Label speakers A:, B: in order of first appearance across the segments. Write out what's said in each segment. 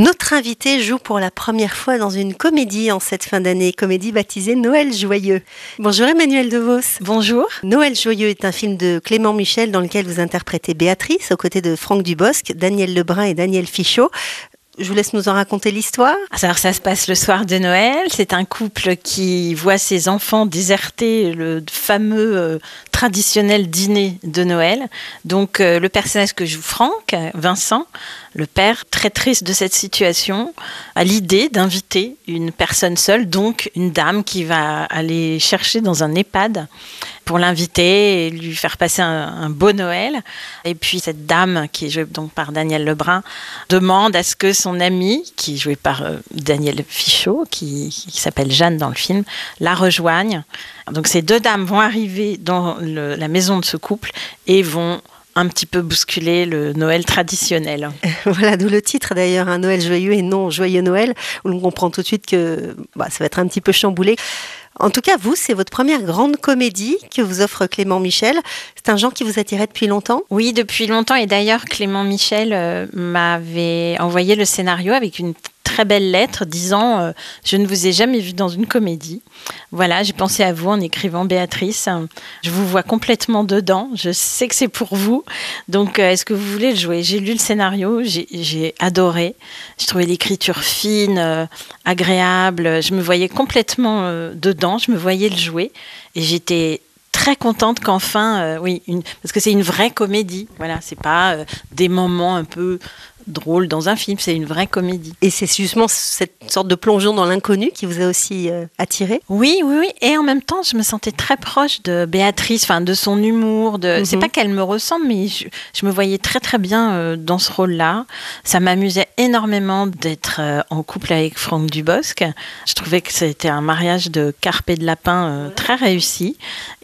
A: Notre invité joue pour la première fois dans une comédie en cette fin d'année, comédie baptisée Noël Joyeux. Bonjour Emmanuel DeVos.
B: Bonjour.
A: Noël Joyeux est un film de Clément Michel dans lequel vous interprétez Béatrice aux côtés de Franck Dubosc, Daniel Lebrun et Daniel Fichot. Je vous laisse nous en raconter l'histoire.
B: Alors ça se passe le soir de Noël. C'est un couple qui voit ses enfants déserter le fameux euh, traditionnel dîner de Noël. Donc euh, le personnage que joue Franck, Vincent, le père, très triste de cette situation, a l'idée d'inviter une personne seule, donc une dame qui va aller chercher dans un EHPAD pour l'inviter et lui faire passer un, beau Noël. Et puis cette dame, qui est jouée donc par Daniel Lebrun, demande à ce que son amie, qui est jouée par euh, Daniel Fichot, qui, s'appelle Jeanne dans le film, la rejoigne. Donc ces deux dames vont arriver dans la maison de ce couple et vont un petit peu bousculer le Noël traditionnel.
A: Voilà, d'où le titre d'ailleurs, un Noël joyeux et non joyeux Noël, où on comprend tout de suite que bah, ça va être un petit peu chamboulé. En tout cas, vous, c'est votre première grande comédie que vous offre Clément Michel. C'est un genre qui vous attirait depuis longtemps?
B: Oui, depuis longtemps. Et d'ailleurs, Clément Michel euh, m'avait envoyé le scénario avec une très belle lettre disant euh, Je ne vous ai jamais vu dans une comédie. Voilà, j'ai pensé à vous en écrivant Béatrice. Je vous vois complètement dedans. Je sais que c'est pour vous. Donc, euh, est-ce que vous voulez le jouer? J'ai lu le scénario, j'ai adoré. J'ai trouvé l'écriture fine, euh, agréable. Je me voyais complètement dedans. Je me voyais le jouer. Et j'étais très contente qu'enfin, oui, parce que c'est une vraie comédie. Voilà, c'est pas des moments un peu drôle dans un film, c'est une vraie comédie.
A: Et c'est justement cette sorte de plongeon dans l'inconnu qui vous a aussi euh, attiré?
B: Oui, oui, oui. Et en même temps, je me sentais très proche de Béatrice, enfin de son humour. De... C'est mhm. pas qu'elle me ressemble, mais je, me voyais très très bien euh, dans ce rôle-là. Ça m'amusait énormément d'être euh, en couple avec Franck Dubosc. Je trouvais que c'était un mariage de carpe et de lapin très réussi.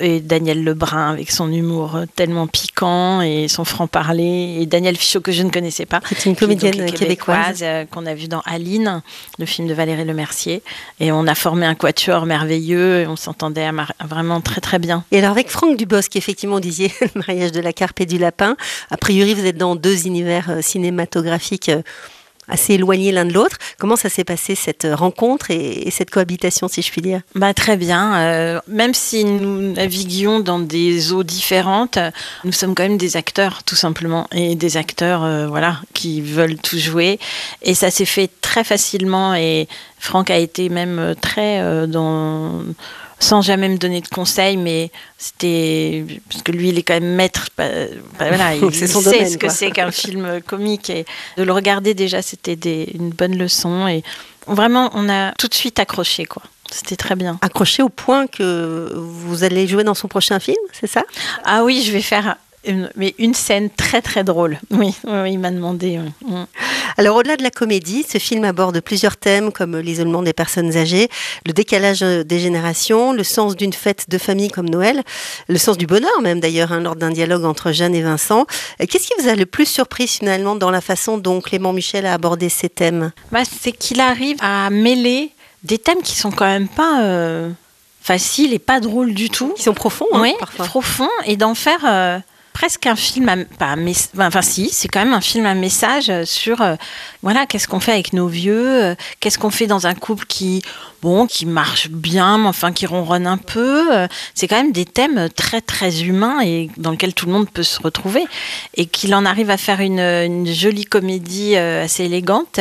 B: Et Daniel Lebrun avec son humour tellement piquant et son franc-parler. Et Daniel Fichot que je ne connaissais pas
A: une comédienne québécoise,
B: euh, qu'on a vue dans Aline, le film de Valérie Lemercier. Et on a formé un quatuor merveilleux et on s'entendait vraiment très très bien.
A: Et alors avec Franck Dubosc, effectivement, on disait le mariage de la carpe et du lapin. A priori, vous êtes dans deux univers euh, cinématographiques euh, assez éloignés l'un de l'autre. Comment ça s'est passé cette rencontre et, cette cohabitation, si je puis dire?
B: Bah, Très bien. Euh, même si nous naviguions dans des eaux différentes, nous sommes quand même des acteurs, tout simplement, et des acteurs euh, voilà, qui veulent tout jouer. Et ça s'est fait très facilement et Franck a été même très euh, dans sans jamais me donner de conseils, mais c'était parce que lui, il est quand même maître. voilà, il, sait ce que c'est qu'un film comique et de le regarder déjà, c'était une bonne leçon et vraiment, on a tout de suite accroché quoi. C'était très bien.
A: Accroché au point que vous allez jouer dans son prochain film, c'est ça?
B: Ah oui, je vais faire mais une scène très très drôle. Oui, il m'a demandé. Mm.
A: Alors au-delà de la comédie, ce film aborde plusieurs thèmes comme l'isolement des personnes âgées, le décalage des générations, le sens d'une fête de famille comme Noël, le sens du bonheur même d'ailleurs hein, lors d'un dialogue entre Jeanne et Vincent. Qu'est-ce qui vous a le plus surpris finalement dans la façon dont Clément Michel a abordé ces thèmes?
B: Bah, C'est qu'il arrive à mêler des thèmes qui sont quand même pas... Euh, faciles et pas drôles du tout.
A: Qui sont profonds,
B: hein, oui, profonds, et d'en faire euh, presque un film, à, pas enfin si, c'est quand même un film à message sur, euh, voilà, qu'est-ce qu'on fait avec nos vieux, euh, qu'est-ce qu'on fait dans un couple qui, bon, qui marche bien, mais enfin qui ronronne un peu. Euh, c'est quand même des thèmes très très humains et dans lesquels tout le monde peut se retrouver. Et qu'il en arrive à faire une, une jolie comédie assez élégante,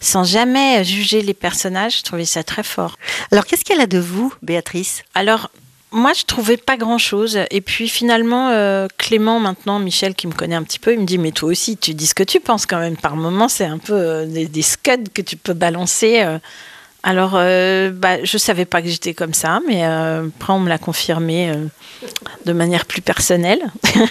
B: sans jamais juger les personnages, je trouvais ça très fort.
A: Alors qu'est-ce qu'elle a de vous, Béatrice?
B: Alors moi, je trouvais pas grand-chose. Et puis finalement, euh, Clément, maintenant, Michel, qui me connaît un petit peu, il me dit, mais toi aussi, tu dis ce que tu penses quand même. Par moments, c'est un peu euh, des, scuds que tu peux balancer. Euh, alors, euh, bah, je savais pas que j'étais comme ça, mais euh, après on me l'a confirmé euh, de manière plus personnelle.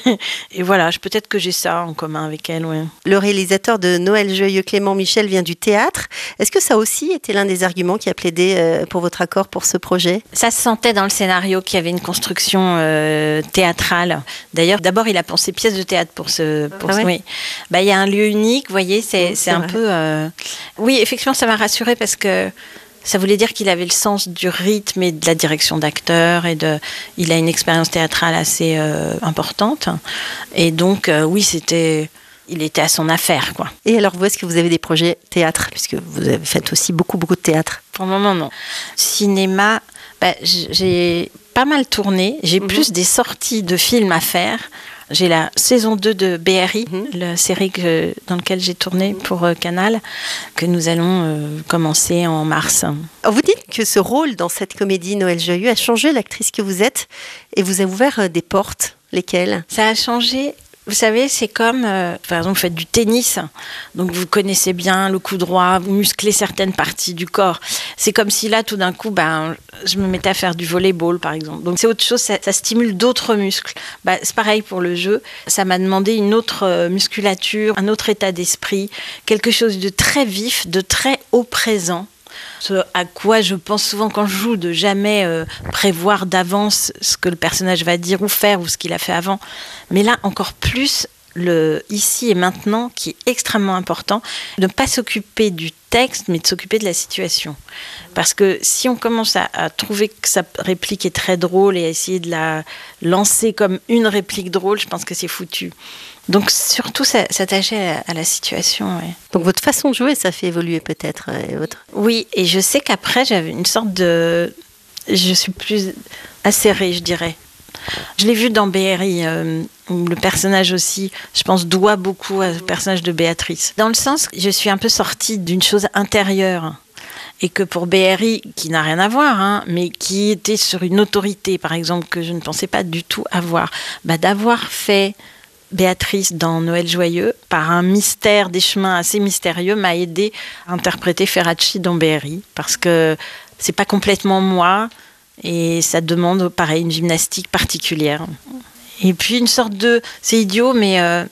B: et voilà, peut-être que j'ai ça en commun avec elle. Ouais.
A: Le réalisateur de Noël Joyeux, Clément Michel, vient du théâtre. Est-ce que ça aussi était l'un des arguments qui a plaidé euh, pour votre accord pour ce projet?
B: Ça se sentait dans le scénario qu'il y avait une construction euh, théâtrale. D'ailleurs, d'abord, il a pensé pièce de théâtre pour ce. Pour
A: ah
B: oui. Bah, il y a un lieu unique, vous voyez, c'est un peu. Euh, oui, effectivement, ça m'a rassuré parce que ça voulait dire qu'il avait le sens du rythme et de la direction d'acteur et de il a une expérience théâtrale assez euh, importante et donc euh, oui c'était il était à son affaire, quoi.
A: Et alors, vous, est-ce que vous avez des projets théâtre, puisque vous avez fait aussi beaucoup, beaucoup de théâtre
B: Pour le moment, non. Cinéma, bah, j'ai pas mal tourné. J'ai
A: Mhm.
B: plus des sorties de films à faire. J'ai la saison 2 de BRI,
A: Mhm.
B: la série que- dans laquelle j'ai tourné pour euh, Canal, que nous allons euh, commencer en mars.
A: Alors, Vous dites que ce rôle dans cette comédie Noël Joyeux a changé l'actrice que vous êtes et vous a ouvert euh, des portes. Lesquelles?
B: Ça a changé. Vous savez, c'est comme, euh, par exemple, vous faites du tennis, donc vous connaissez bien le coup droit, vous musclez certaines parties du corps. C'est comme si là, tout d'un coup, ben, je me mettais à faire du volleyball, par exemple. Donc c'est autre chose, ça, ça stimule d'autres muscles. Bah, c'est pareil pour le jeu. Ça m'a demandé une autre euh, musculature, un autre état d'esprit, quelque chose de très vif, de très au présent. Ce à quoi je pense souvent quand je joue, de jamais euh, prévoir d'avance ce que le personnage va dire ou faire ou ce qu'il a fait avant. Mais là, encore plus, le ici et maintenant qui est extrêmement important, de ne pas s'occuper du texte, mais de s'occuper de la situation. Parce que si on commence à, à trouver que sa réplique est très drôle et à essayer de la lancer comme une réplique drôle, je pense que c'est foutu. Donc surtout s'a- s'attacher à, la situation. ouais.
A: Donc votre façon de jouer, ça fait évoluer peut-être. euh, et votre...
B: Oui, et je sais qu'après, j'avais une sorte de... Je suis plus acérée, je dirais. Je l'ai vu dans BRI, euh, où le personnage aussi, je pense, doit beaucoup au personnage de Béatrice. Dans le sens que je suis un peu sortie d'une chose intérieure. Et que pour BRI, qui n'a rien à voir, hein, mais qui était sur une autorité, par exemple, que je ne pensais pas du tout avoir, bah, d'avoir fait Béatrice dans Noël joyeux, par un mystère des chemins assez mystérieux, m'a aidé à interpréter Ferracci dans BRI, parce que c'est pas complètement moi, et ça demande, pareil, une gymnastique particulière. Et puis une sorte de, c'est idiot, mais euh,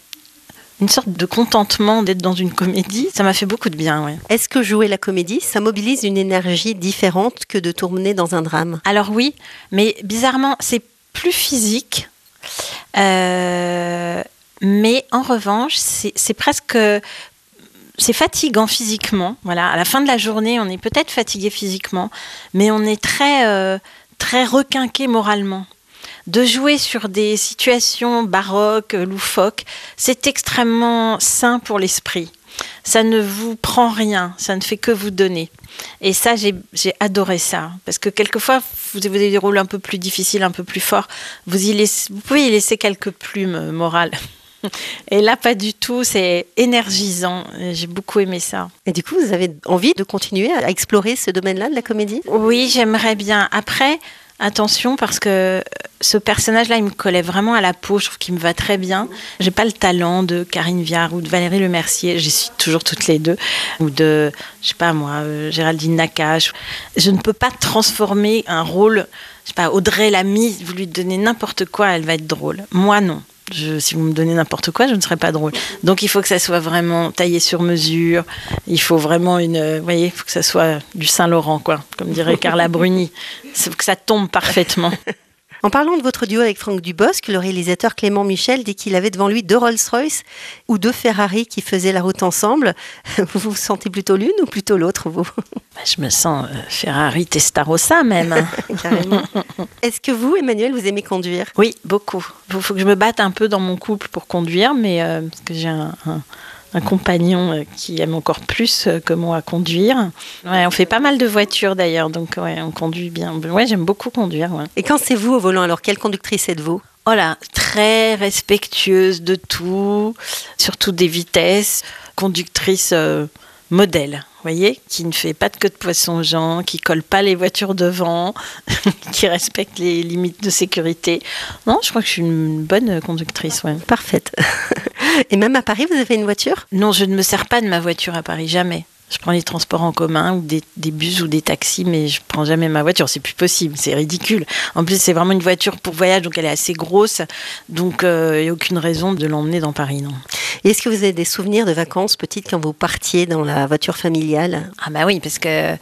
B: une sorte de contentement d'être dans une comédie, ça m'a fait beaucoup de bien, ouais.
A: Est-ce que jouer la comédie, ça mobilise une énergie différente que de tourner dans un drame?
B: Alors oui, mais bizarrement, c'est plus physique. Euh, mais en revanche, c'est presque... C'est fatigant physiquement. Voilà, à la fin de la journée, on est peut-être fatigué physiquement, mais on est très, euh, très requinqué moralement. De jouer sur des situations baroques, loufoques, c'est extrêmement sain pour l'esprit. Ça ne vous prend rien, ça ne fait que vous donner. Et ça, j'ai adoré ça. Parce que quelquefois, vous avez des rôles un peu plus difficiles, un peu plus forts. Vous, y laissez- vous pouvez y laisser quelques plumes euh, morales. Et là, pas du tout. C'est énergisant. J'ai beaucoup aimé ça.
A: Et du coup, vous avez envie de continuer à explorer ce domaine-là de la comédie?
B: Oui, j'aimerais bien. Après, attention, parce que ce personnage-là, il me collait vraiment à la peau. Je trouve qu'il me va très bien. J'ai pas le talent de Karine Viard ou de Valérie Lemercier. J'y suis toujours toutes les deux. Ou de, je sais pas moi, euh, Géraldine Nakache. Je ne peux pas transformer un rôle. Je sais pas, Audrey Lamy, vous lui donnez n'importe quoi, elle va être drôle. Moi, non. Je, si vous me donnez n'importe quoi, je ne serai pas drôle. Donc il faut que ça soit vraiment taillé sur mesure. Il faut vraiment une, euh, vous voyez, il faut que ça soit du Saint Laurent, quoi, comme dirait Carla Bruni. Il faut que ça tombe parfaitement.
A: En parlant de votre duo avec Franck Dubosc, le réalisateur Clément Michel dit qu'il avait devant lui deux Rolls-Royce ou deux Ferrari qui faisaient la route ensemble. Vous vous sentez plutôt l'une ou plutôt l'autre, vous?
B: Bah, Je me sens euh, Ferrari Testarossa même. hein.
A: Carrément. Est-ce que vous, Emmanuel, vous aimez conduire?
B: Oui, beaucoup. Il faut que je me batte un peu dans mon couple pour conduire, mais euh, parce que j'ai un, un- un compagnon euh, qui aime encore plus euh, que moi conduire. Ouais, on fait pas mal de voitures d'ailleurs, donc ouais, on conduit bien. Ouais, j'aime beaucoup conduire. ouais.
A: Et quand c'est vous au volant, alors quelle conductrice êtes-vous?
B: Oh là, très respectueuse de tout, surtout des vitesses, conductrice euh, modèle, voyez, qui ne fait pas de queue de poisson aux gens, qui colle pas les voitures devant, qui respecte les limites de sécurité. Non, je crois que je suis une bonne conductrice, ouais.
A: Parfaite. Et même à Paris, vous avez une voiture?
B: Non, je ne me sers pas de ma voiture à Paris, jamais. Je prends les transports en commun ou des, des bus ou des taxis, mais je prends jamais ma voiture. C'est plus possible, c'est ridicule. En plus, c'est vraiment une voiture pour voyage, donc elle est assez grosse. Donc, euh, il n'y a aucune raison de l'emmener dans Paris, non.
A: Est-ce que vous avez des souvenirs de vacances petites quand vous partiez dans la voiture familiale?
B: Ah bah oui, parce que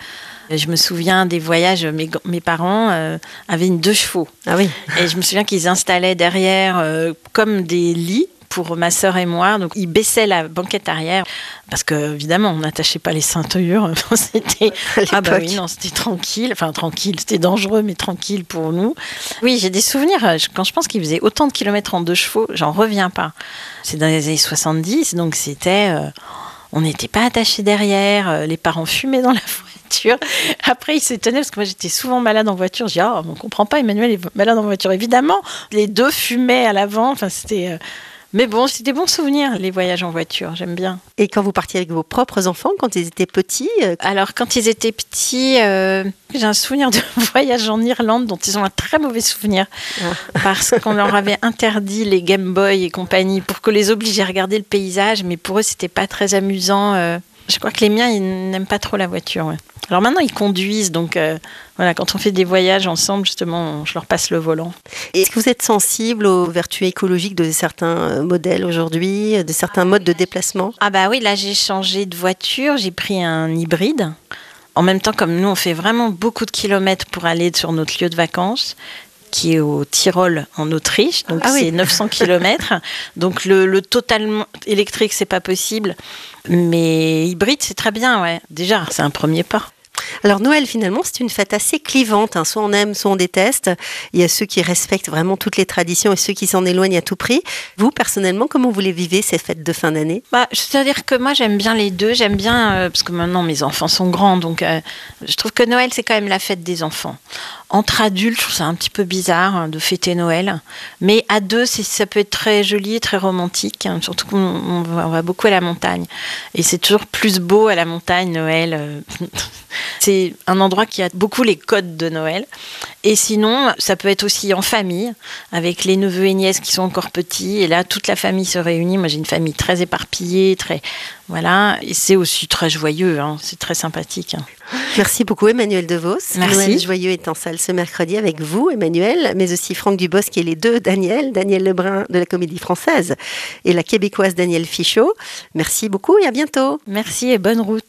B: je me souviens des voyages, mes, mes parents euh, avaient une deux chevaux.
A: Ah oui.
B: Et je me souviens qu'ils installaient derrière euh, comme des lits pour ma sœur et moi. Donc, il baissait la banquette arrière parce que, évidemment, on n'attachait pas les ceintures. c'était ah bah oui, non, c'était tranquille. Enfin, tranquille, c'était dangereux, mais tranquille pour nous. Oui, j'ai des souvenirs. Quand je pense qu'il faisait autant de kilomètres en deux chevaux, j'en reviens pas. C'est dans les années 70, donc c'était. Euh, on n'était pas attachés derrière, euh, les parents fumaient dans la voiture. Après, ils s'étonnaient parce que moi j'étais souvent malade en voiture. Je dis, ah, on comprend pas, Emmanuel est malade en voiture. Évidemment, les deux fumaient à l'avant. Enfin, c'était. Euh, mais bon, c'était des bons souvenirs, les voyages en voiture, j'aime bien.
A: Et quand vous partiez avec vos propres enfants, quand ils étaient petits
B: euh, Alors, quand ils étaient petits, euh, j'ai un souvenir de voyage en Irlande dont ils ont un très mauvais souvenir. Ah. Parce qu'on leur avait interdit les Game Boy et compagnie pour que les obliger à regarder le paysage, mais pour eux, c'était pas très amusant. Euh. Je crois que les miens, ils n'aiment pas trop la voiture. Alors maintenant, ils conduisent, donc euh, voilà, quand on fait des voyages ensemble, justement, je leur passe le volant.
A: Est-ce que vous êtes sensible aux vertus écologiques de certains euh, modèles aujourd'hui, de certains modes de déplacement?
B: Ah bah oui, là j'ai changé de voiture, j'ai pris un hybride. En même temps, comme nous, on fait vraiment beaucoup de kilomètres pour aller sur notre lieu de vacances, qui est au Tyrol en Autriche, donc ah c'est 900 km. Donc le, le totalement électrique, c'est pas possible, mais hybride, c'est très bien, ouais. Déjà, c'est un premier pas.
A: Alors Noël, finalement, c'est une fête assez clivante. Hein. Soit on aime, soit on déteste. Il y a ceux qui respectent vraiment toutes les traditions et ceux qui s'en éloignent à tout prix. Vous, personnellement, comment vous les vivez, ces fêtes de fin d'année?
B: Bah, C'est-à-dire que moi, j'aime bien les deux. J'aime bien, euh, parce que maintenant, mes enfants sont grands, donc euh, je trouve que Noël, c'est quand même la fête des enfants. Entre adultes, je trouve ça un petit peu bizarre hein, de fêter Noël. Mais à deux, ça peut être très joli, très romantique. Hein. surtout qu'on va, beaucoup à la montagne. Et c'est toujours plus beau à la montagne, Noël. Euh. c'est un endroit qui a beaucoup les codes de Noël. Et sinon, ça peut être aussi en famille, avec les neveux et nièces qui sont encore petits. Et là, toute la famille se réunit. Moi, j'ai une famille très éparpillée, très. Voilà. Et c'est aussi très joyeux. Hein. C'est très sympathique.
A: Merci beaucoup, Emmanuel DeVos.
B: Merci.
A: Noël Joyeux est en salle ce mercredi avec vous, Emmanuel, mais aussi Franck Dubosc et les deux Daniel, Daniel Lebrun de la Comédie Française et la québécoise Danielle Fichot. Merci beaucoup et à bientôt.
B: Merci et bonne route.